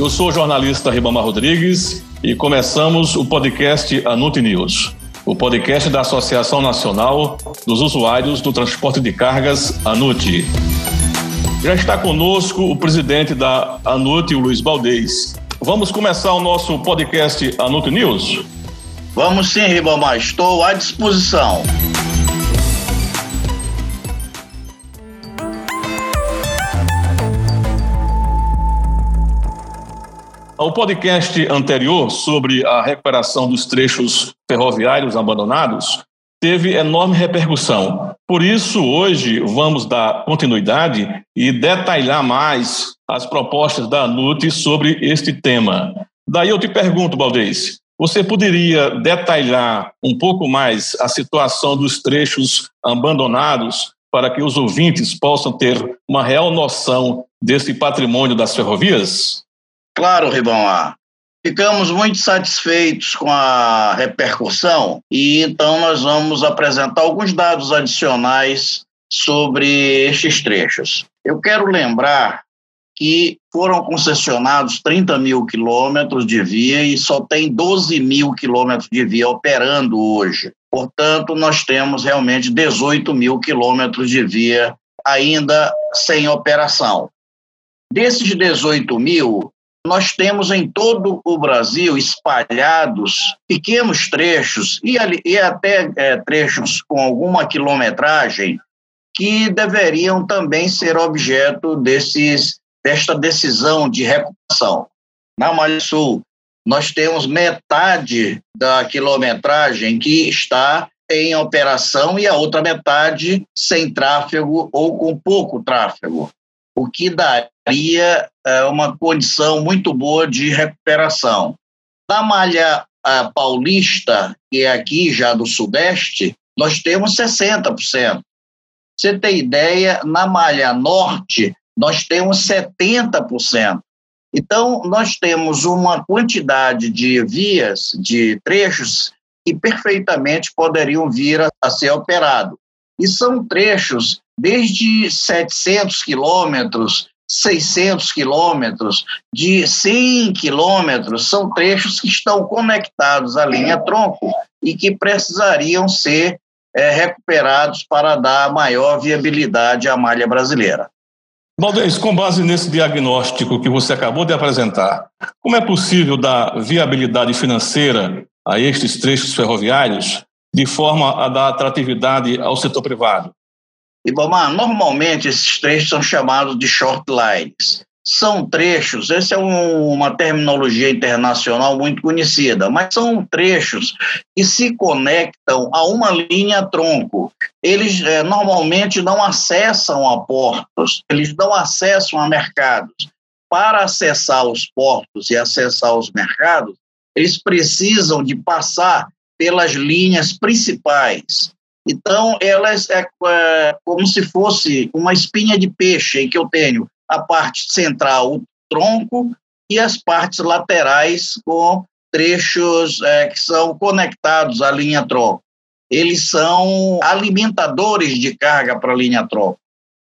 Eu sou o jornalista Ribamar Rodrigues e começamos o podcast Anute News, o podcast da Associação Nacional dos Usuários do Transporte de Cargas, ANUT. Já está conosco o presidente da ANUT, o Luiz Baldez. Vamos começar o nosso podcast Anut News? Vamos sim, Ribamar, estou à disposição. O podcast anterior sobre a recuperação dos trechos ferroviários abandonados teve enorme repercussão. Por isso, hoje, vamos dar continuidade e detalhar mais as propostas da ANUT sobre este tema. Daí eu te pergunto, Baldez, você poderia detalhar um pouco mais a situação dos trechos abandonados para que os ouvintes possam ter uma real noção desse patrimônio das ferrovias? Claro, Ribamar. Ficamos muito satisfeitos com a repercussão e então nós vamos apresentar alguns dados adicionais sobre estes trechos. Eu quero lembrar que foram concessionados 30 mil quilômetros de via e só tem 12 mil quilômetros de via operando hoje. Portanto, nós temos realmente 18 mil quilômetros de via ainda sem operação. Desses 18 mil, nós temos em todo o Brasil espalhados pequenos trechos e, e até é, trechos com alguma quilometragem que deveriam também ser objeto desses, desta decisão de recuperação. Na Malha Sul, nós temos metade da quilometragem que está em operação e a outra metade sem tráfego ou com pouco tráfego o que daria é, uma condição muito boa de recuperação. Na malha é, paulista, que é aqui já do Sudeste, nós temos 60%. Você tem ideia, na malha norte, nós temos 70%. Então, nós temos uma quantidade de vias, de trechos, que perfeitamente poderiam vir a, a ser operados. E são trechos desde 700 quilômetros, 600 quilômetros, de 100 quilômetros, são trechos que estão conectados à linha tronco e que precisariam ser é, recuperados para dar maior viabilidade à malha brasileira. Valdez, com base nesse diagnóstico que você acabou de apresentar, como é possível dar viabilidade financeira a estes trechos ferroviários de forma a dar atratividade ao setor privado? Ibamar, normalmente esses trechos são chamados de short lines. São trechos, essa é um, uma terminologia internacional muito conhecida, mas são trechos que se conectam a uma linha tronco. Eles é, normalmente não acessam a portos, eles não acessam a mercados. Para acessar os portos e acessar os mercados, eles precisam de passar pelas linhas principais. Então, elas é, é como se fosse uma espinha de peixe em que eu tenho a parte central, o tronco, e as partes laterais com trechos é, que são conectados à linha tronco. Eles são alimentadores de carga para a linha tronco.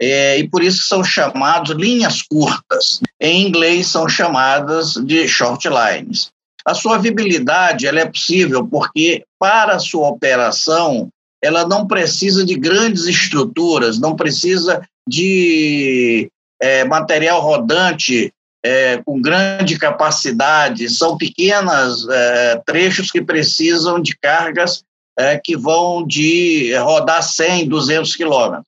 É, e por isso são chamados linhas curtas. Em inglês são chamadas de short lines. A sua viabilidade ela é possível porque para a sua operação ela não precisa de grandes estruturas, não precisa de é, material rodante é, com grande capacidade, são pequenas é, trechos que precisam de cargas é, que vão de rodar 100, 200 quilômetros.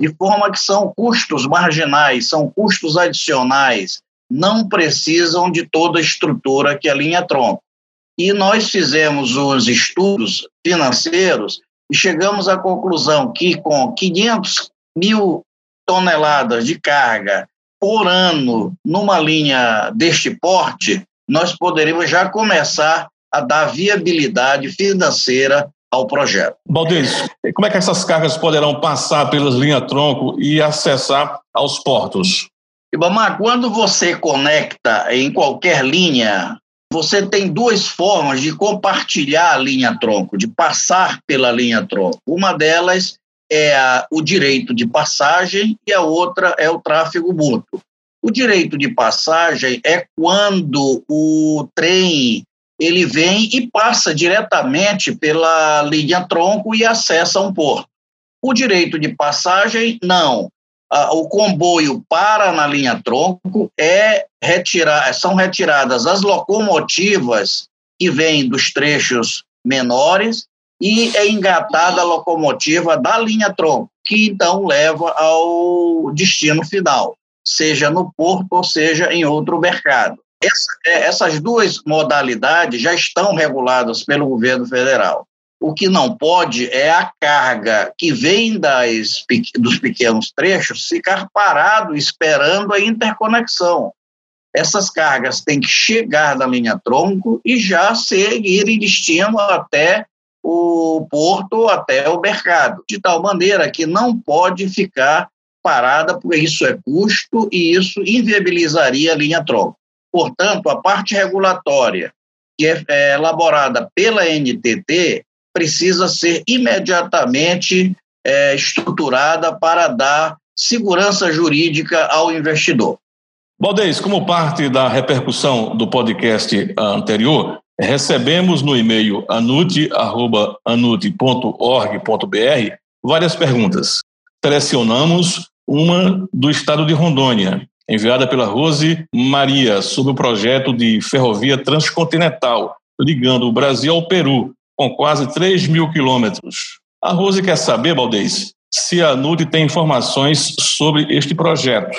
De forma que são custos marginais, são custos adicionais, não precisam de toda a estrutura que a linha tronco. E nós fizemos os estudos financeiros e chegamos à conclusão que com 500 mil toneladas de carga por ano numa linha deste porte, nós poderíamos já começar a dar viabilidade financeira ao projeto. Baldez, como é que essas cargas poderão passar pelas linhas tronco e acessar aos portos? Ibamar, quando você conecta em qualquer linha você tem duas formas de compartilhar a linha tronco, de passar pela linha tronco. Uma delas é a, o direito de passagem e a outra é o tráfego mútuo. O direito de passagem é quando o trem ele vem e passa diretamente pela linha tronco e acessa um porto. O direito de passagem, não. O comboio para na linha tronco, é retirar, são retiradas as locomotivas que vêm dos trechos menores e é engatada a locomotiva da linha tronco, que então leva ao destino final, seja no porto ou seja em outro mercado. Essa, é, essas duas modalidades já estão reguladas pelo governo federal. O que não pode é a carga que vem das, dos pequenos trechos ficar parado esperando a interconexão. Essas cargas têm que chegar da linha tronco e já seguir em destino até o porto, até o mercado, de tal maneira que não pode ficar parada, porque isso é custo e isso inviabilizaria a linha tronco. Portanto, a parte regulatória que é, é elaborada pela NTT precisa ser imediatamente é, estruturada para dar segurança jurídica ao investidor. Baldez, como parte da repercussão do podcast anterior, recebemos no e-mail anute.anute.org.br várias perguntas. Selecionamos uma do estado de Rondônia, enviada pela Rose Maria, sobre o projeto de ferrovia transcontinental, ligando o Brasil ao Peru, com quase 3 mil quilômetros. A Rose quer saber, Baldez, se a NUD tem informações sobre este projeto.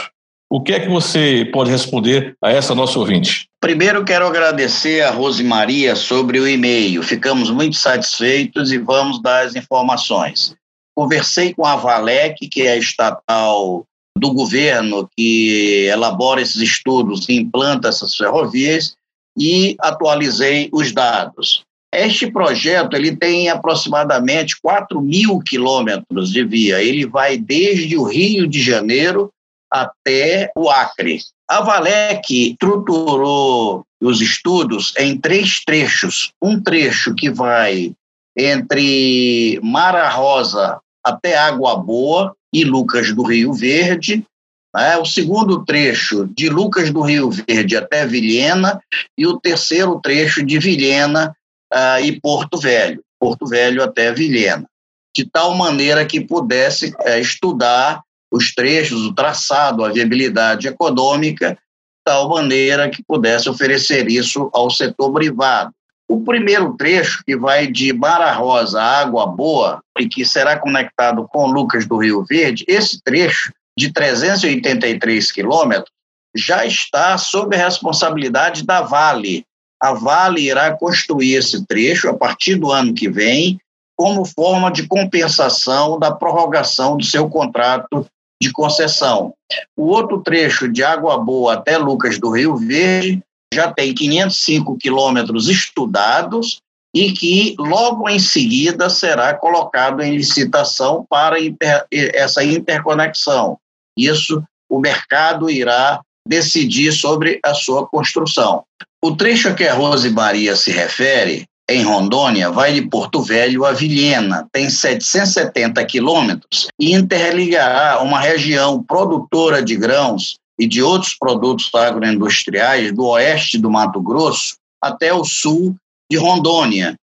O que é que você pode responder a essa nossa ouvinte? Primeiro, quero agradecer a Rose Maria sobre o e-mail. Ficamos muito satisfeitos e vamos dar as informações. Conversei com a Valec, que é a estatal do governo que elabora esses estudos e implanta essas ferrovias e atualizei os dados. Este projeto ele tem aproximadamente 4 mil quilômetros de via. Ele vai desde o Rio de Janeiro até o Acre. A Valec estruturou os estudos em três trechos. Um trecho que vai entre Mara Rosa até Água Boa, e Lucas do Rio Verde. Né? O segundo trecho de Lucas do Rio Verde até Vilhena e o terceiro trecho de Vilhena uh, e Porto Velho, Porto Velho até Vilhena, de tal maneira que pudesse uh, estudar os trechos, o traçado, a viabilidade econômica, de tal maneira que pudesse oferecer isso ao setor privado. O primeiro trecho, que vai de Mara Rosa Água Boa, e que será conectado com Lucas do Rio Verde, esse trecho de 383 quilômetros já está sob a responsabilidade da Vale. A Vale irá construir esse trecho a partir do ano que vem, como forma de compensação da prorrogação do seu contrato de concessão. O outro trecho de Água Boa até Lucas do Rio Verde já tem 505 quilômetros estudados e que logo em seguida será colocado em licitação para inter, essa interconexão. Isso o mercado irá decidir sobre a sua construção. O trecho a que a Rose Maria se refere, em Rondônia, vai de Porto Velho a Vilhena, tem 770 quilômetros e interligará uma região produtora de grãos e de outros produtos agroindustriais do oeste do Mato Grosso até o sul de Rondônia,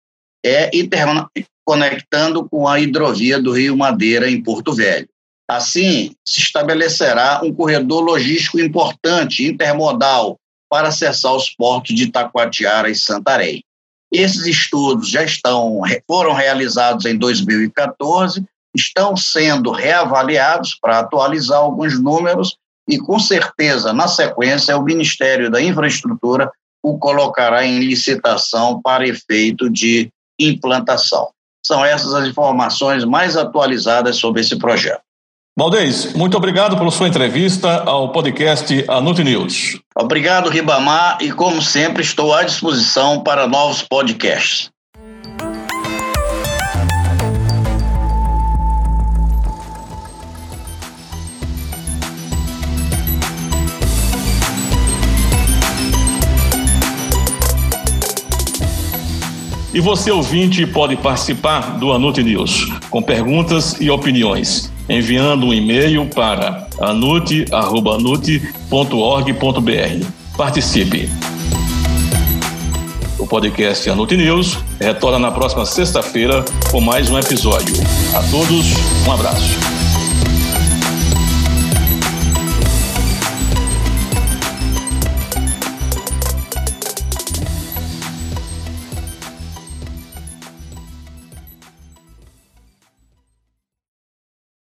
é interconectando com a hidrovia do Rio Madeira em Porto Velho. Assim, se estabelecerá um corredor logístico importante, intermodal, para acessar os portos de Taquatiara e Santarém. Esses estudos já estão, foram realizados em 2014, estão sendo reavaliados para atualizar alguns números e, com certeza, na sequência, o Ministério da Infraestrutura o colocará em licitação para efeito de implantação. São essas as informações mais atualizadas sobre esse projeto. Valdez, muito obrigado pela sua entrevista ao podcast Anute News. Obrigado, Ribamar, e como sempre estou à disposição para novos podcasts. E você, ouvinte, pode participar do Anute News com perguntas e opiniões enviando um e-mail para anute.org.br. Participe. O podcast Anute News retorna na próxima sexta-feira com mais um episódio. A todos, um abraço.